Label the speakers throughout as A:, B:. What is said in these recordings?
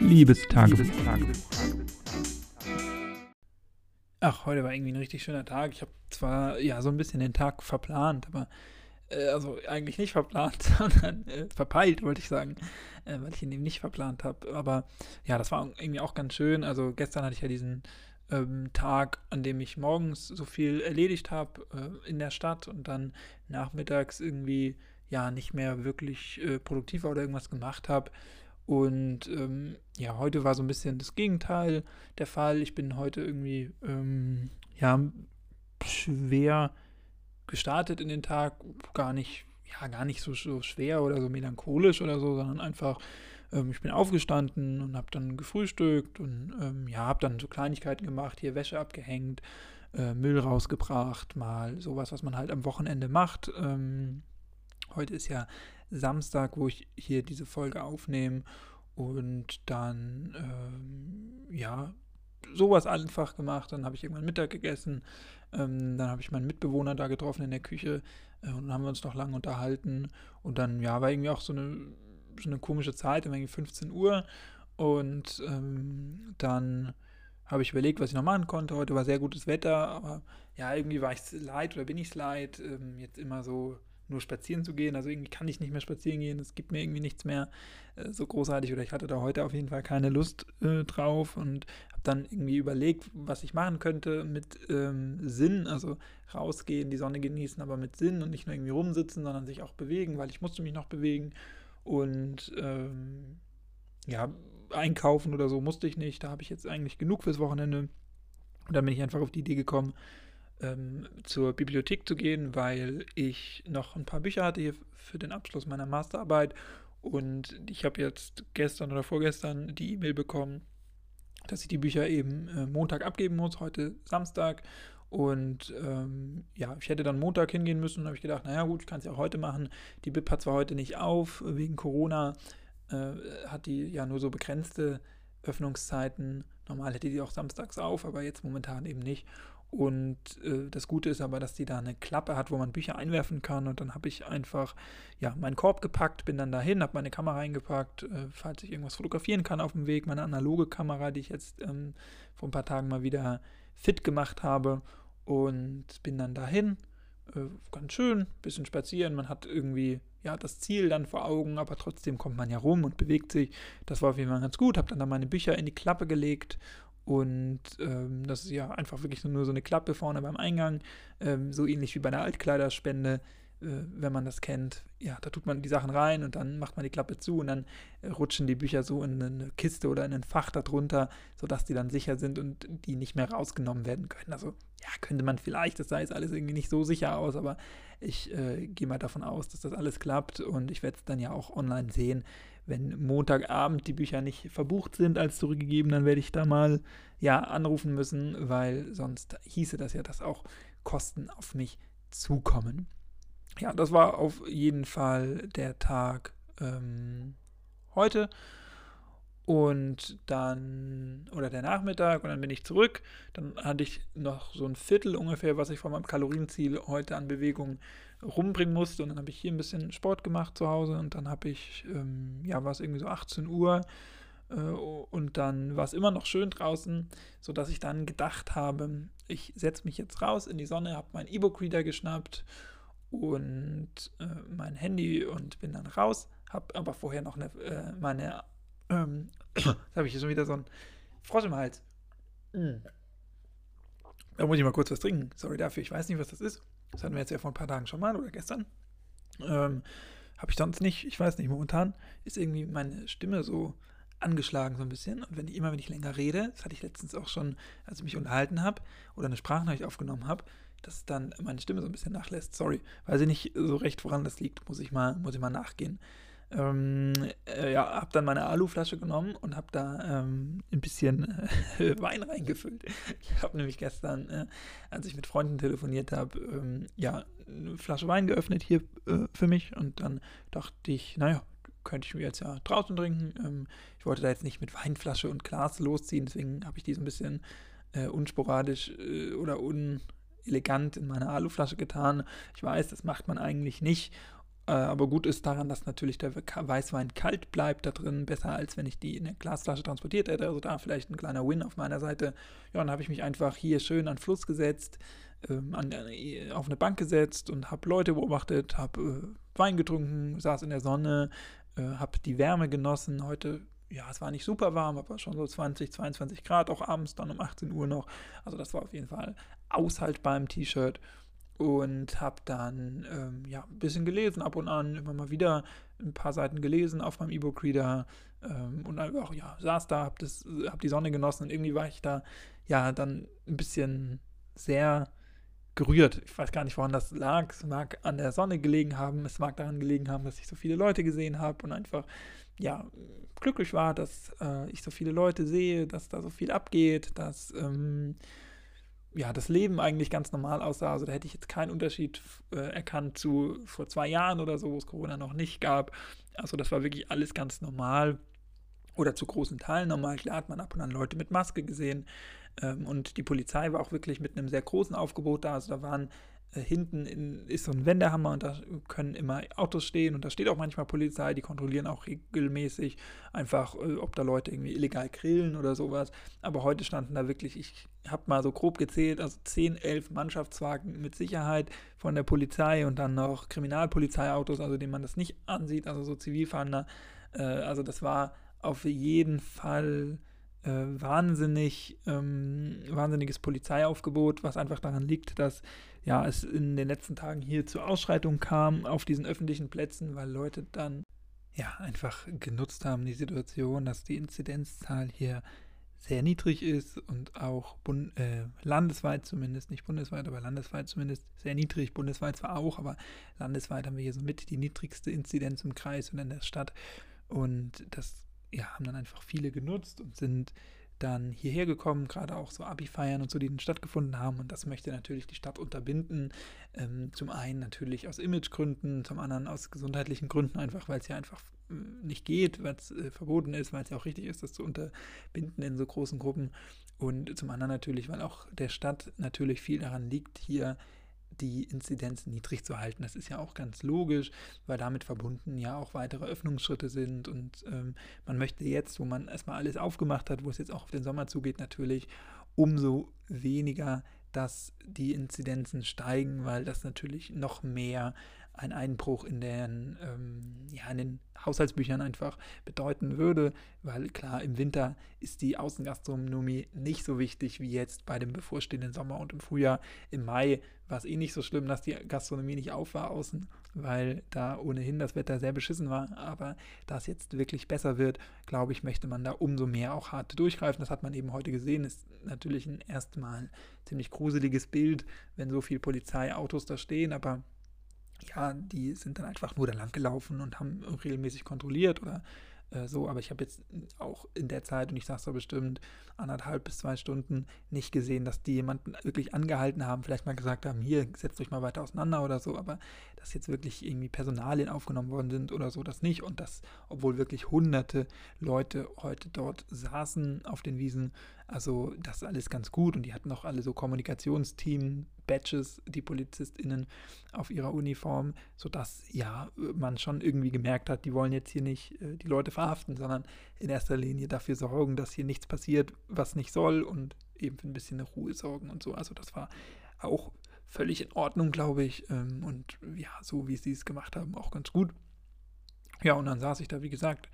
A: Liebestagebuch.
B: Ach, heute war irgendwie ein richtig schöner Tag. Ich habe zwar ja so ein bisschen den Tag verplant, aber äh, also eigentlich nicht verplant, sondern äh, verpeilt, wollte ich sagen, äh, weil ich ihn eben nicht verplant habe. Aber ja, das war irgendwie auch ganz schön. Also gestern hatte ich ja diesen ähm, Tag, an dem ich morgens so viel erledigt habe äh, in der Stadt und dann nachmittags irgendwie ja nicht mehr wirklich äh, produktiv war oder irgendwas gemacht habe. Und ähm, ja, heute war so ein bisschen das Gegenteil der Fall. Ich bin heute irgendwie ähm, ja schwer gestartet in den Tag, gar nicht ja gar nicht so, so schwer oder so melancholisch oder so, sondern einfach ähm, ich bin aufgestanden und habe dann gefrühstückt und ähm, ja, habe dann so Kleinigkeiten gemacht, hier Wäsche abgehängt, äh, Müll rausgebracht, mal sowas, was man halt am Wochenende macht. Ähm, heute ist ja Samstag, wo ich hier diese Folge aufnehme und dann ähm, ja sowas einfach gemacht. Dann habe ich irgendwann Mittag gegessen. Ähm, dann habe ich meinen Mitbewohner da getroffen in der Küche äh, und dann haben wir uns noch lange unterhalten. Und dann, ja, war irgendwie auch so eine so eine komische Zeit, irgendwie 15 Uhr. Und ähm, dann habe ich überlegt, was ich noch machen konnte. Heute war sehr gutes Wetter, aber ja, irgendwie war ich es leid oder bin ich es leid, ähm, jetzt immer so nur spazieren zu gehen. Also irgendwie kann ich nicht mehr spazieren gehen. Es gibt mir irgendwie nichts mehr äh, so großartig oder ich hatte da heute auf jeden Fall keine Lust äh, drauf und habe dann irgendwie überlegt, was ich machen könnte mit ähm, Sinn. Also rausgehen, die Sonne genießen, aber mit Sinn und nicht nur irgendwie rumsitzen, sondern sich auch bewegen, weil ich musste mich noch bewegen. Und ähm, ja, einkaufen oder so musste ich nicht. Da habe ich jetzt eigentlich genug fürs Wochenende. Und dann bin ich einfach auf die Idee gekommen, ähm, zur Bibliothek zu gehen, weil ich noch ein paar Bücher hatte hier für den Abschluss meiner Masterarbeit. Und ich habe jetzt gestern oder vorgestern die E-Mail bekommen, dass ich die Bücher eben äh, Montag abgeben muss, heute Samstag. Und ähm, ja, ich hätte dann Montag hingehen müssen und habe ich gedacht, naja gut, ich kann es ja auch heute machen. Die BIP hat zwar heute nicht auf, wegen Corona äh, hat die ja nur so begrenzte Öffnungszeiten. Normal hätte die auch samstags auf, aber jetzt momentan eben nicht. Und äh, das Gute ist aber, dass die da eine Klappe hat, wo man Bücher einwerfen kann. Und dann habe ich einfach ja, meinen Korb gepackt, bin dann dahin, habe meine Kamera eingepackt, äh, falls ich irgendwas fotografieren kann auf dem Weg, meine analoge Kamera, die ich jetzt ähm, vor ein paar Tagen mal wieder fit gemacht habe und bin dann dahin. Äh, ganz schön, bisschen spazieren. Man hat irgendwie ja das Ziel dann vor Augen, aber trotzdem kommt man ja rum und bewegt sich. Das war auf jeden Fall ganz gut. Habe dann da meine Bücher in die Klappe gelegt und ähm, das ist ja einfach wirklich nur so eine Klappe vorne beim Eingang, ähm, so ähnlich wie bei einer Altkleiderspende äh, wenn man das kennt, ja, da tut man die Sachen rein und dann macht man die Klappe zu und dann äh, rutschen die Bücher so in eine Kiste oder in ein Fach darunter, sodass die dann sicher sind und die nicht mehr rausgenommen werden können. Also ja, könnte man vielleicht, das sah jetzt alles irgendwie nicht so sicher aus, aber ich äh, gehe mal davon aus, dass das alles klappt und ich werde es dann ja auch online sehen. Wenn Montagabend die Bücher nicht verbucht sind als zurückgegeben, dann werde ich da mal ja anrufen müssen, weil sonst hieße das ja, dass auch Kosten auf mich zukommen ja, das war auf jeden Fall der Tag ähm, heute. Und dann, oder der Nachmittag, und dann bin ich zurück. Dann hatte ich noch so ein Viertel ungefähr, was ich von meinem Kalorienziel heute an Bewegung rumbringen musste. Und dann habe ich hier ein bisschen Sport gemacht zu Hause. Und dann habe ich, ähm, ja, war es irgendwie so 18 Uhr. Äh, und dann war es immer noch schön draußen, sodass ich dann gedacht habe, ich setze mich jetzt raus in die Sonne, habe meinen E-Book-Reader geschnappt und äh, mein Handy und bin dann raus, habe aber vorher noch eine, äh, meine, ähm, da habe ich hier schon wieder so einen Frosch im Hals. Mm. Da muss ich mal kurz was trinken. Sorry dafür, ich weiß nicht, was das ist. Das hatten wir jetzt ja vor ein paar Tagen schon mal oder gestern. Ähm, habe ich sonst nicht, ich weiß nicht, momentan ist irgendwie meine Stimme so angeschlagen so ein bisschen. Und wenn ich immer, wenn ich länger rede, das hatte ich letztens auch schon, als ich mich unterhalten habe oder eine Sprachnachricht aufgenommen habe, dass dann meine Stimme so ein bisschen nachlässt. Sorry, weiß ich nicht so recht, woran das liegt. Muss ich mal, muss ich mal nachgehen. Ähm, äh, ja, habe dann meine Aluflasche genommen und habe da ähm, ein bisschen äh, Wein reingefüllt. Ich habe nämlich gestern, äh, als ich mit Freunden telefoniert habe, ähm, ja, eine Flasche Wein geöffnet hier äh, für mich und dann dachte ich, naja, könnte ich mir jetzt ja draußen trinken. Ähm, ich wollte da jetzt nicht mit Weinflasche und Glas losziehen, deswegen habe ich die so ein bisschen äh, unsporadisch äh, oder un elegant in meine Aluflasche getan. Ich weiß, das macht man eigentlich nicht. Äh, aber gut ist daran, dass natürlich der Weißwein kalt bleibt da drin, besser als wenn ich die in der Glasflasche transportiert hätte. Also da vielleicht ein kleiner Win auf meiner Seite. Ja, dann habe ich mich einfach hier schön an Fluss gesetzt, ähm, an, äh, auf eine Bank gesetzt und habe Leute beobachtet, habe äh, Wein getrunken, saß in der Sonne, äh, habe die Wärme genossen. Heute, ja, es war nicht super warm, aber schon so 20, 22 Grad, auch abends dann um 18 Uhr noch. Also das war auf jeden Fall aushaltbar im T-Shirt und habe dann ähm, ja, ein bisschen gelesen, ab und an immer mal wieder ein paar Seiten gelesen auf meinem E-Book-Reader ähm, und einfach, ja, saß da, habe hab die Sonne genossen und irgendwie war ich da ja dann ein bisschen sehr gerührt. Ich weiß gar nicht, woran das lag. Es mag an der Sonne gelegen haben, es mag daran gelegen haben, dass ich so viele Leute gesehen habe und einfach, ja, glücklich war, dass äh, ich so viele Leute sehe, dass da so viel abgeht, dass ähm, ja, das Leben eigentlich ganz normal aussah. Also da hätte ich jetzt keinen Unterschied äh, erkannt zu vor zwei Jahren oder so, wo es Corona noch nicht gab. Also das war wirklich alles ganz normal oder zu großen Teilen normal. Klar hat man ab und an Leute mit Maske gesehen ähm, und die Polizei war auch wirklich mit einem sehr großen Aufgebot da. Also da waren hinten in, ist so ein Wendehammer und da können immer Autos stehen und da steht auch manchmal Polizei, die kontrollieren auch regelmäßig einfach, äh, ob da Leute irgendwie illegal grillen oder sowas. Aber heute standen da wirklich, ich habe mal so grob gezählt, also 10, 11 Mannschaftswagen mit Sicherheit von der Polizei und dann noch Kriminalpolizeiautos, also denen man das nicht ansieht, also so Zivilfahnder. Äh, also das war auf jeden Fall äh, wahnsinnig, ähm, wahnsinniges Polizeiaufgebot, was einfach daran liegt, dass ja, es in den letzten Tagen hier zu Ausschreitungen kam auf diesen öffentlichen Plätzen, weil Leute dann ja einfach genutzt haben, die Situation, dass die Inzidenzzahl hier sehr niedrig ist und auch bund, äh, landesweit zumindest, nicht bundesweit, aber landesweit zumindest sehr niedrig. Bundesweit zwar auch, aber landesweit haben wir hier so mit die niedrigste Inzidenz im Kreis und in der Stadt. Und das ja, haben dann einfach viele genutzt und sind dann hierher gekommen, gerade auch so Abi-Feiern und so, die dann stattgefunden haben. Und das möchte natürlich die Stadt unterbinden. Ähm, zum einen natürlich aus Imagegründen, zum anderen aus gesundheitlichen Gründen, einfach weil es ja einfach äh, nicht geht, weil es äh, verboten ist, weil es ja auch richtig ist, das zu unterbinden in so großen Gruppen. Und zum anderen natürlich, weil auch der Stadt natürlich viel daran liegt, hier die Inzidenz niedrig zu halten. Das ist ja auch ganz logisch, weil damit verbunden ja auch weitere Öffnungsschritte sind und ähm, man möchte jetzt, wo man erstmal alles aufgemacht hat, wo es jetzt auch auf den Sommer zugeht, natürlich umso weniger, dass die Inzidenzen steigen, weil das natürlich noch mehr ein Einbruch in den, ähm, ja, in den Haushaltsbüchern einfach bedeuten würde, weil klar, im Winter ist die Außengastronomie nicht so wichtig wie jetzt bei dem bevorstehenden Sommer und im Frühjahr. Im Mai war es eh nicht so schlimm, dass die Gastronomie nicht auf war außen, weil da ohnehin das Wetter sehr beschissen war. Aber da es jetzt wirklich besser wird, glaube ich, möchte man da umso mehr auch hart durchgreifen. Das hat man eben heute gesehen. Ist natürlich ein erstmal ziemlich gruseliges Bild, wenn so viele Polizeiautos da stehen, aber ja, die sind dann einfach nur da lang gelaufen und haben regelmäßig kontrolliert oder äh, so. Aber ich habe jetzt auch in der Zeit, und ich sage es da bestimmt, anderthalb bis zwei Stunden nicht gesehen, dass die jemanden wirklich angehalten haben, vielleicht mal gesagt haben, hier, setzt euch mal weiter auseinander oder so, aber dass jetzt wirklich irgendwie Personalien aufgenommen worden sind oder so, das nicht. Und das, obwohl wirklich hunderte Leute heute dort saßen auf den Wiesen, also das ist alles ganz gut und die hatten auch alle so Kommunikationsteam, Badges, die PolizistInnen auf ihrer Uniform, sodass ja man schon irgendwie gemerkt hat, die wollen jetzt hier nicht äh, die Leute verhaften, sondern in erster Linie dafür sorgen, dass hier nichts passiert, was nicht soll und eben für ein bisschen Ruhe sorgen und so. Also das war auch völlig in Ordnung, glaube ich. Ähm, und ja, so wie sie es gemacht haben, auch ganz gut. Ja, und dann saß ich da, wie gesagt,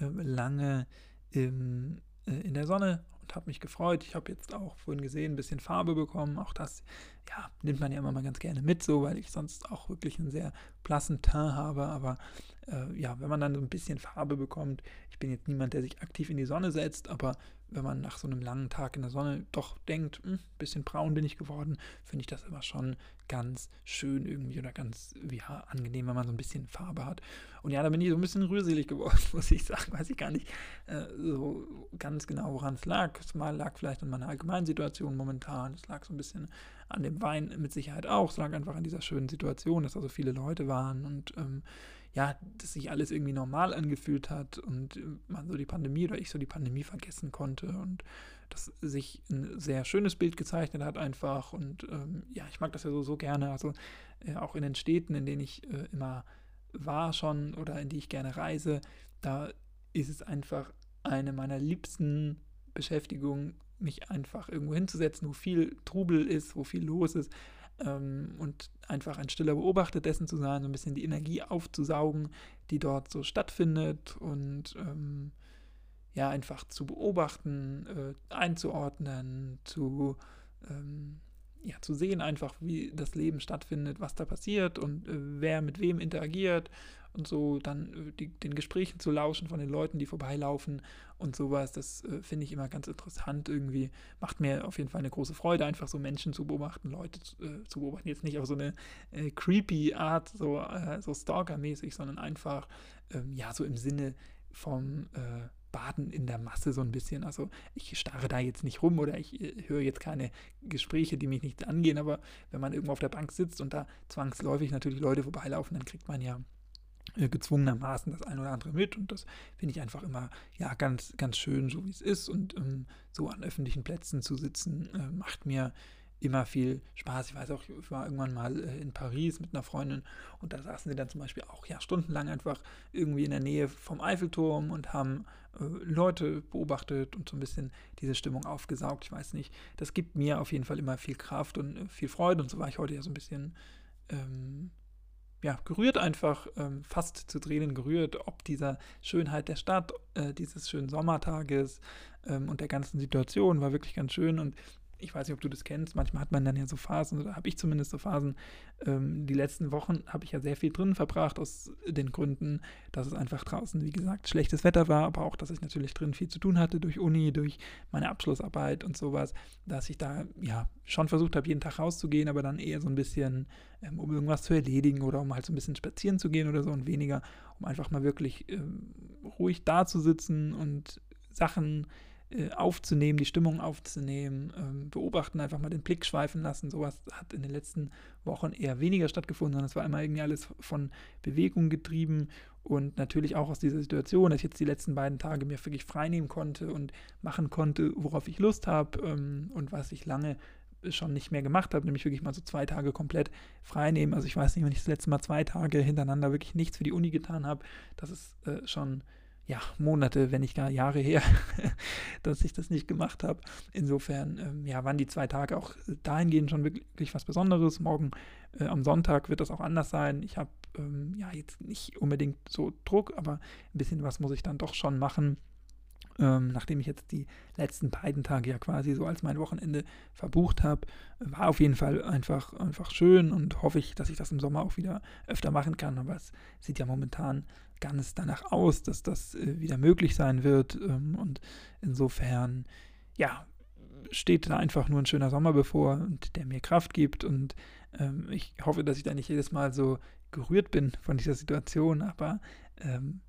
B: ähm, lange in der Sonne habe mich gefreut. Ich habe jetzt auch vorhin gesehen, ein bisschen Farbe bekommen. Auch das, ja, nimmt man ja immer mal ganz gerne mit, so, weil ich sonst auch wirklich einen sehr blassen Teint habe. Aber äh, ja, wenn man dann so ein bisschen Farbe bekommt, ich bin jetzt niemand, der sich aktiv in die Sonne setzt, aber wenn man nach so einem langen Tag in der Sonne doch denkt, ein hm, bisschen braun bin ich geworden, finde ich das immer schon ganz schön irgendwie oder ganz ja, angenehm, wenn man so ein bisschen Farbe hat. Und ja, da bin ich so ein bisschen rührselig geworden, muss ich sagen. Weiß ich gar nicht äh, so ganz genau, woran es lag. Es lag vielleicht an meiner Allgemeinsituation momentan. Es lag so ein bisschen an dem Wein mit Sicherheit auch. Es lag einfach an dieser schönen Situation, dass da so viele Leute waren und ähm, ja, dass sich alles irgendwie normal angefühlt hat und man so die Pandemie oder ich so die Pandemie vergessen konnte und dass sich ein sehr schönes Bild gezeichnet hat einfach und ähm, ja, ich mag das ja so, so gerne, also äh, auch in den Städten, in denen ich äh, immer war schon oder in die ich gerne reise, da ist es einfach eine meiner liebsten Beschäftigungen, mich einfach irgendwo hinzusetzen, wo viel Trubel ist, wo viel los ist ähm, und einfach ein stiller Beobachter dessen zu sein, so ein bisschen die Energie aufzusaugen, die dort so stattfindet und ähm, ja, einfach zu beobachten, äh, einzuordnen, zu ähm, ja, zu sehen einfach, wie das Leben stattfindet, was da passiert und äh, wer mit wem interagiert und so dann äh, die, den Gesprächen zu lauschen von den Leuten, die vorbeilaufen und sowas, das äh, finde ich immer ganz interessant irgendwie. Macht mir auf jeden Fall eine große Freude, einfach so Menschen zu beobachten, Leute zu, äh, zu beobachten. Jetzt nicht auf so eine äh, creepy Art, so, äh, so Stalker-mäßig, sondern einfach, ähm, ja, so im Sinne vom Baden in der Masse so ein bisschen. Also ich starre da jetzt nicht rum oder ich äh, höre jetzt keine Gespräche, die mich nicht angehen, aber wenn man irgendwo auf der Bank sitzt und da zwangsläufig natürlich Leute vorbeilaufen, dann kriegt man ja äh, gezwungenermaßen das ein oder andere mit und das finde ich einfach immer ja ganz ganz schön so wie es ist und ähm, so an öffentlichen Plätzen zu sitzen äh, macht mir immer viel Spaß. Ich weiß auch, ich war irgendwann mal äh, in Paris mit einer Freundin und da saßen sie dann zum Beispiel auch ja stundenlang einfach irgendwie in der Nähe vom Eiffelturm und haben äh, Leute beobachtet und so ein bisschen diese Stimmung aufgesaugt. Ich weiß nicht, das gibt mir auf jeden Fall immer viel Kraft und äh, viel Freude und so war ich heute ja so ein bisschen ähm, ja, gerührt einfach, ähm, fast zu Tränen gerührt, ob dieser Schönheit der Stadt, äh, dieses schönen Sommertages ähm, und der ganzen Situation war wirklich ganz schön. Und ich weiß nicht, ob du das kennst, manchmal hat man dann ja so Phasen, oder habe ich zumindest so Phasen. Ähm, die letzten Wochen habe ich ja sehr viel drin verbracht, aus den Gründen, dass es einfach draußen, wie gesagt, schlechtes Wetter war, aber auch, dass ich natürlich drin viel zu tun hatte durch Uni, durch meine Abschlussarbeit und sowas, dass ich da ja schon versucht habe, jeden Tag rauszugehen, aber dann eher so ein bisschen, ähm, um irgendwas zu erledigen oder um halt so ein bisschen spazieren zu gehen oder so und weniger, um einfach mal wirklich ähm, ruhig da zu sitzen und Sachen äh, aufzunehmen, die Stimmung aufzunehmen, ähm, beobachten, einfach mal den Blick schweifen lassen. Sowas hat in den letzten Wochen eher weniger stattgefunden, sondern es war immer irgendwie alles von Bewegung getrieben und natürlich auch aus dieser Situation, dass ich jetzt die letzten beiden Tage mir wirklich frei nehmen konnte und machen konnte, worauf ich Lust habe ähm, und was ich lange schon nicht mehr gemacht habe, nämlich wirklich mal so zwei Tage komplett frei nehmen. Also ich weiß nicht, wenn ich das letzte Mal zwei Tage hintereinander wirklich nichts für die Uni getan habe, das ist äh, schon ja, Monate, wenn nicht gar Jahre her, dass ich das nicht gemacht habe. Insofern ähm, ja, waren die zwei Tage auch dahingehend schon wirklich was Besonderes. Morgen äh, am Sonntag wird das auch anders sein. Ich habe ähm, ja jetzt nicht unbedingt so Druck, aber ein bisschen was muss ich dann doch schon machen. Ähm, nachdem ich jetzt die letzten beiden Tage ja quasi so als mein Wochenende verbucht habe, war auf jeden Fall einfach, einfach schön und hoffe ich, dass ich das im Sommer auch wieder öfter machen kann. Aber es sieht ja momentan ganz danach aus, dass das äh, wieder möglich sein wird. Ähm, und insofern, ja, steht da einfach nur ein schöner Sommer bevor und der mir Kraft gibt. Und ähm, ich hoffe, dass ich da nicht jedes Mal so gerührt bin von dieser Situation. Aber ähm,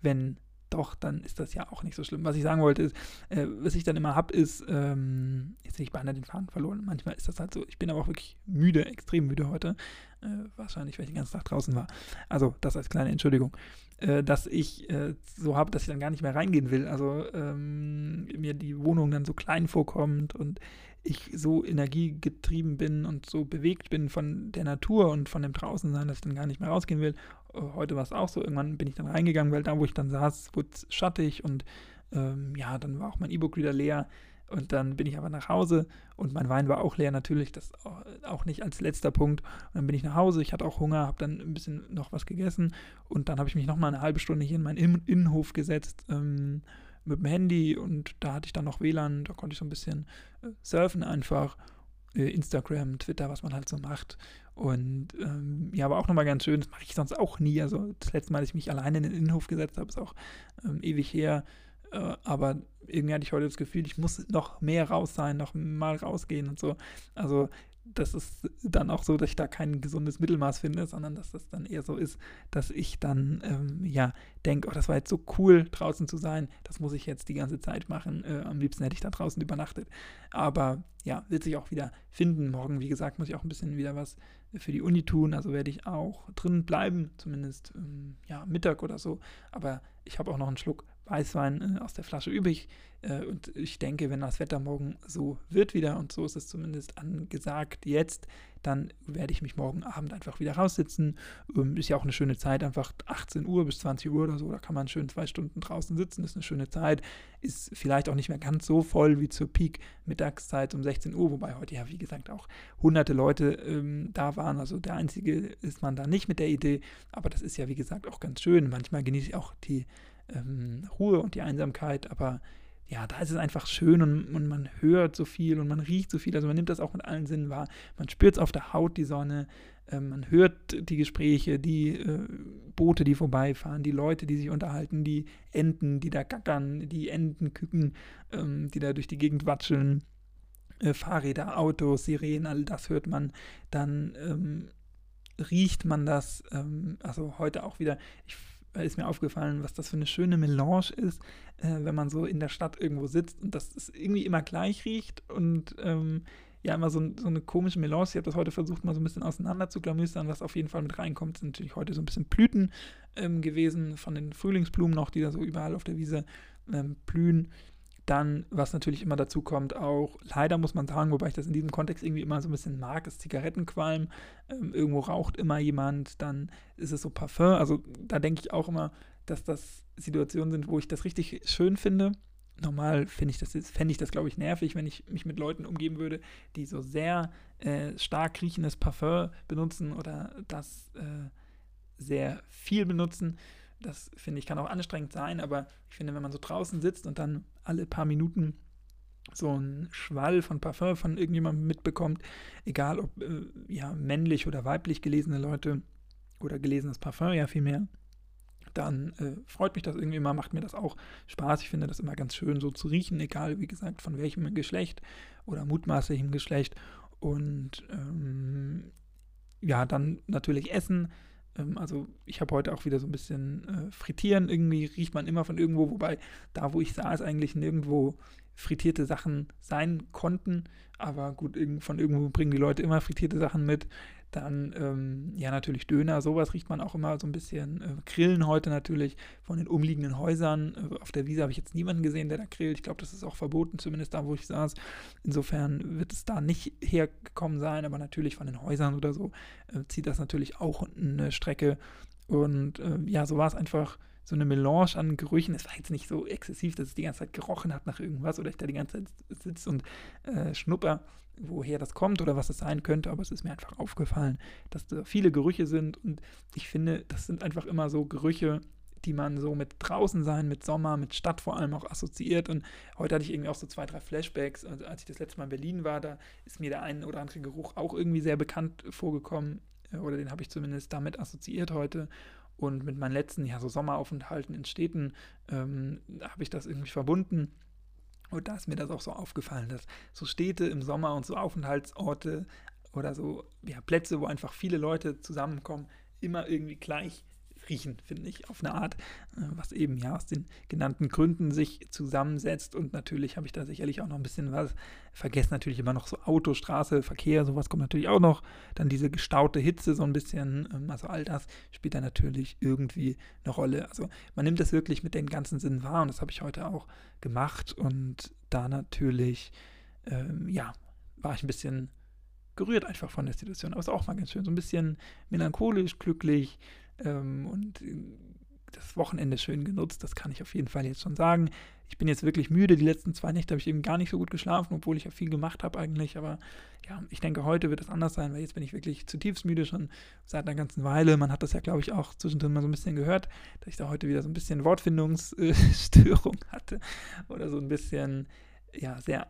B: wenn doch, dann ist das ja auch nicht so schlimm. Was ich sagen wollte, ist, äh, was ich dann immer habe, ist, ähm, jetzt nicht beinahe den Faden verloren. Manchmal ist das halt so. Ich bin aber auch wirklich müde, extrem müde heute. Äh, wahrscheinlich, weil ich den ganzen Tag draußen war. Also, das als kleine Entschuldigung. Äh, dass ich äh, so habe, dass ich dann gar nicht mehr reingehen will. Also, ähm, mir die Wohnung dann so klein vorkommt und ich so energiegetrieben bin und so bewegt bin von der Natur und von dem Draußensein, dass ich dann gar nicht mehr rausgehen will. Äh, heute war es auch so. Irgendwann bin ich dann reingegangen, weil da, wo ich dann saß, wurde es schattig und ähm, ja, dann war auch mein E-Book wieder leer. Und dann bin ich aber nach Hause und mein Wein war auch leer, natürlich, das auch nicht als letzter Punkt. Und dann bin ich nach Hause, ich hatte auch Hunger, habe dann ein bisschen noch was gegessen und dann habe ich mich nochmal eine halbe Stunde hier in meinen Innenhof gesetzt ähm, mit dem Handy und da hatte ich dann noch WLAN, da konnte ich so ein bisschen äh, surfen einfach. Äh, Instagram, Twitter, was man halt so macht. Und ähm, ja, aber auch nochmal ganz schön, das mache ich sonst auch nie. Also das letzte Mal, dass ich mich alleine in den Innenhof gesetzt habe, ist auch ähm, ewig her. Äh, aber irgendwie hatte ich heute das Gefühl, ich muss noch mehr raus sein, noch mal rausgehen und so. Also das ist dann auch so, dass ich da kein gesundes Mittelmaß finde, sondern dass das dann eher so ist, dass ich dann ähm, ja denke, oh, das war jetzt so cool, draußen zu sein, das muss ich jetzt die ganze Zeit machen. Äh, am liebsten hätte ich da draußen übernachtet. Aber ja, wird sich auch wieder finden. Morgen, wie gesagt, muss ich auch ein bisschen wieder was für die Uni tun. Also werde ich auch drin bleiben, zumindest ähm, ja, Mittag oder so. Aber ich habe auch noch einen Schluck Weißwein äh, aus der Flasche übrig. Äh, und ich denke, wenn das Wetter morgen so wird wieder, und so ist es zumindest angesagt jetzt, dann werde ich mich morgen Abend einfach wieder raussitzen. Ähm, ist ja auch eine schöne Zeit, einfach 18 Uhr bis 20 Uhr oder so, da kann man schön zwei Stunden draußen sitzen, ist eine schöne Zeit. Ist vielleicht auch nicht mehr ganz so voll wie zur Peak-Mittagszeit um 16 Uhr, wobei heute ja, wie gesagt, auch hunderte Leute ähm, da waren. Also der einzige ist man da nicht mit der Idee, aber das ist ja, wie gesagt, auch ganz schön. Manchmal genieße ich auch die ähm, Ruhe und die Einsamkeit, aber ja, da ist es einfach schön und, und, man hört so viel und man riecht so viel. Also man nimmt das auch mit allen Sinnen wahr. Man spürt es auf der Haut, die Sonne. Äh, man hört die Gespräche, die äh, Boote, die vorbeifahren, die Leute, die sich unterhalten, die Enten, die da gackern, die Entenküken, ähm, die da durch die Gegend watscheln. Äh, Fahrräder, Autos, Sirenen, all das hört man. Dann ähm, riecht man das. Ähm, also heute auch wieder. Ich ist mir aufgefallen, was das für eine schöne Melange ist, äh, wenn man so in der Stadt irgendwo sitzt und das ist irgendwie immer gleich riecht und ähm, ja, immer so, so, eine komische Melange. Ich habe das heute versucht, mal so ein bisschen auseinander zu klamüstern. Was auf jeden Fall mit reinkommt, sind natürlich heute so ein bisschen Blüten ähm, gewesen von den Frühlingsblumen noch, die da so überall auf der Wiese ähm, blühen. Dann, was natürlich immer dazu kommt, auch leider muss man sagen, wobei ich das in diesem Kontext irgendwie immer so ein bisschen mag, ist Zigarettenqualm. Ähm, irgendwo raucht immer jemand, dann ist es so Parfum. Also da denke ich auch immer, dass das Situationen sind, wo ich das richtig schön finde. Normal finde ich das, fände ich das, glaube ich, nervig, wenn ich mich mit Leuten umgeben würde, die so sehr äh, stark riechendes Parfum benutzen oder das äh, sehr viel benutzen. Das finde ich kann auch anstrengend sein, aber ich finde, wenn man so draußen sitzt und dann alle paar Minuten so einen Schwall von Parfum von irgendjemandem mitbekommt, egal ob äh, ja männlich oder weiblich gelesene Leute oder gelesenes Parfum ja vielmehr, dann äh, freut mich das irgendwie immer, macht mir das auch Spaß. Ich finde das immer ganz schön, so zu riechen, egal wie gesagt von welchem Geschlecht oder mutmaßlichem Geschlecht. Und ähm, ja, dann natürlich Essen also ich habe heute auch wieder so ein bisschen äh, Frittieren. Irgendwie riecht man immer von irgendwo, wobei da, wo ich saß, eigentlich nirgendwo frittierte Sachen sein konnten. Aber gut, von irgendwo bringen die Leute immer frittierte Sachen mit. Dann, ähm, ja, natürlich Döner, sowas riecht man auch immer so ein bisschen. Äh, Grillen heute natürlich von den umliegenden Häusern. Äh, auf der Wiese habe ich jetzt niemanden gesehen, der da grillt. Ich glaube, das ist auch verboten, zumindest da, wo ich saß. Insofern wird es da nicht hergekommen sein, aber natürlich von den Häusern oder so äh, zieht das natürlich auch eine Strecke. Und äh, ja, so war es einfach so eine Melange an Gerüchen. Es war jetzt nicht so exzessiv, dass es die ganze Zeit gerochen hat nach irgendwas oder ich da die ganze Zeit sitze und äh, schnupper, woher das kommt oder was es sein könnte, aber es ist mir einfach aufgefallen, dass da viele Gerüche sind und ich finde, das sind einfach immer so Gerüche, die man so mit draußen sein, mit Sommer, mit Stadt vor allem auch assoziiert. Und heute hatte ich irgendwie auch so zwei, drei Flashbacks. Also als ich das letzte Mal in Berlin war, da ist mir der ein oder andere Geruch auch irgendwie sehr bekannt vorgekommen. Äh, oder den habe ich zumindest damit assoziiert heute. Und mit meinen letzten, ja, so Sommeraufenthalten in Städten ähm, habe ich das irgendwie verbunden. Und da ist mir das auch so aufgefallen, dass so Städte im Sommer und so Aufenthaltsorte oder so ja, Plätze, wo einfach viele Leute zusammenkommen, immer irgendwie gleich riechen, finde ich, auf eine Art, äh, was eben ja aus den genannten Gründen sich zusammensetzt. Und natürlich habe ich da sicherlich auch noch ein bisschen was vergessen. Natürlich immer noch so Autostraße, Verkehr, sowas kommt natürlich auch noch. Dann diese gestaute Hitze so ein bisschen. Ähm, also all das spielt da natürlich irgendwie eine Rolle. Also man nimmt das wirklich mit den ganzen Sinnen wahr und das habe ich heute auch gemacht. Und da natürlich, ähm, ja, war ich ein bisschen gerührt einfach von der Situation. Aber es ist auch mal ganz schön. So ein bisschen melancholisch, glücklich, ähm, und äh, das Wochenende schön genutzt, das kann ich auf jeden Fall jetzt schon sagen. Ich bin jetzt wirklich müde. Die letzten zwei Nächte habe ich eben gar nicht so gut geschlafen, obwohl ich ja viel gemacht habe eigentlich. Aber ja, ich denke, heute wird es anders sein, weil jetzt bin ich wirklich zutiefst müde schon seit einer ganzen Weile. Man hat das ja, glaube ich, auch zwischendrin mal so ein bisschen gehört, dass ich da heute wieder so ein bisschen Wortfindungsstörung hatte oder so ein bisschen, ja, sehr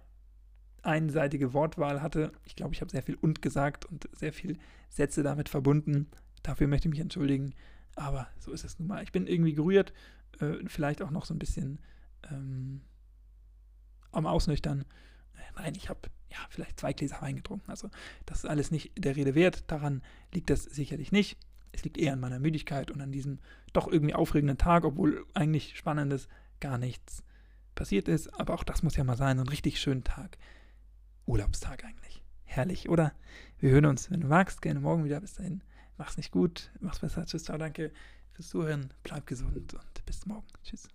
B: einseitige Wortwahl hatte. Ich glaube, ich habe sehr viel und gesagt und sehr viel Sätze damit verbunden. Dafür möchte ich mich entschuldigen. Aber so ist es nun mal. Ich bin irgendwie gerührt, äh, vielleicht auch noch so ein bisschen ähm, am Ausnüchtern. Nein, ich habe ja vielleicht zwei Gläser Wein getrunken. Also das ist alles nicht der Rede wert. Daran liegt das sicherlich nicht. Es liegt eher an meiner Müdigkeit und an diesem doch irgendwie aufregenden Tag, obwohl eigentlich spannendes gar nichts passiert ist. Aber auch das muss ja mal sein. So ein richtig schönen Tag. Urlaubstag eigentlich. Herrlich, oder? Wir hören uns, wenn du magst, gerne morgen wieder. Bis dahin. Mach's nicht gut, mach's besser. Tschüss, ciao, danke fürs Zuhören. Bleib gesund und bis morgen. Tschüss.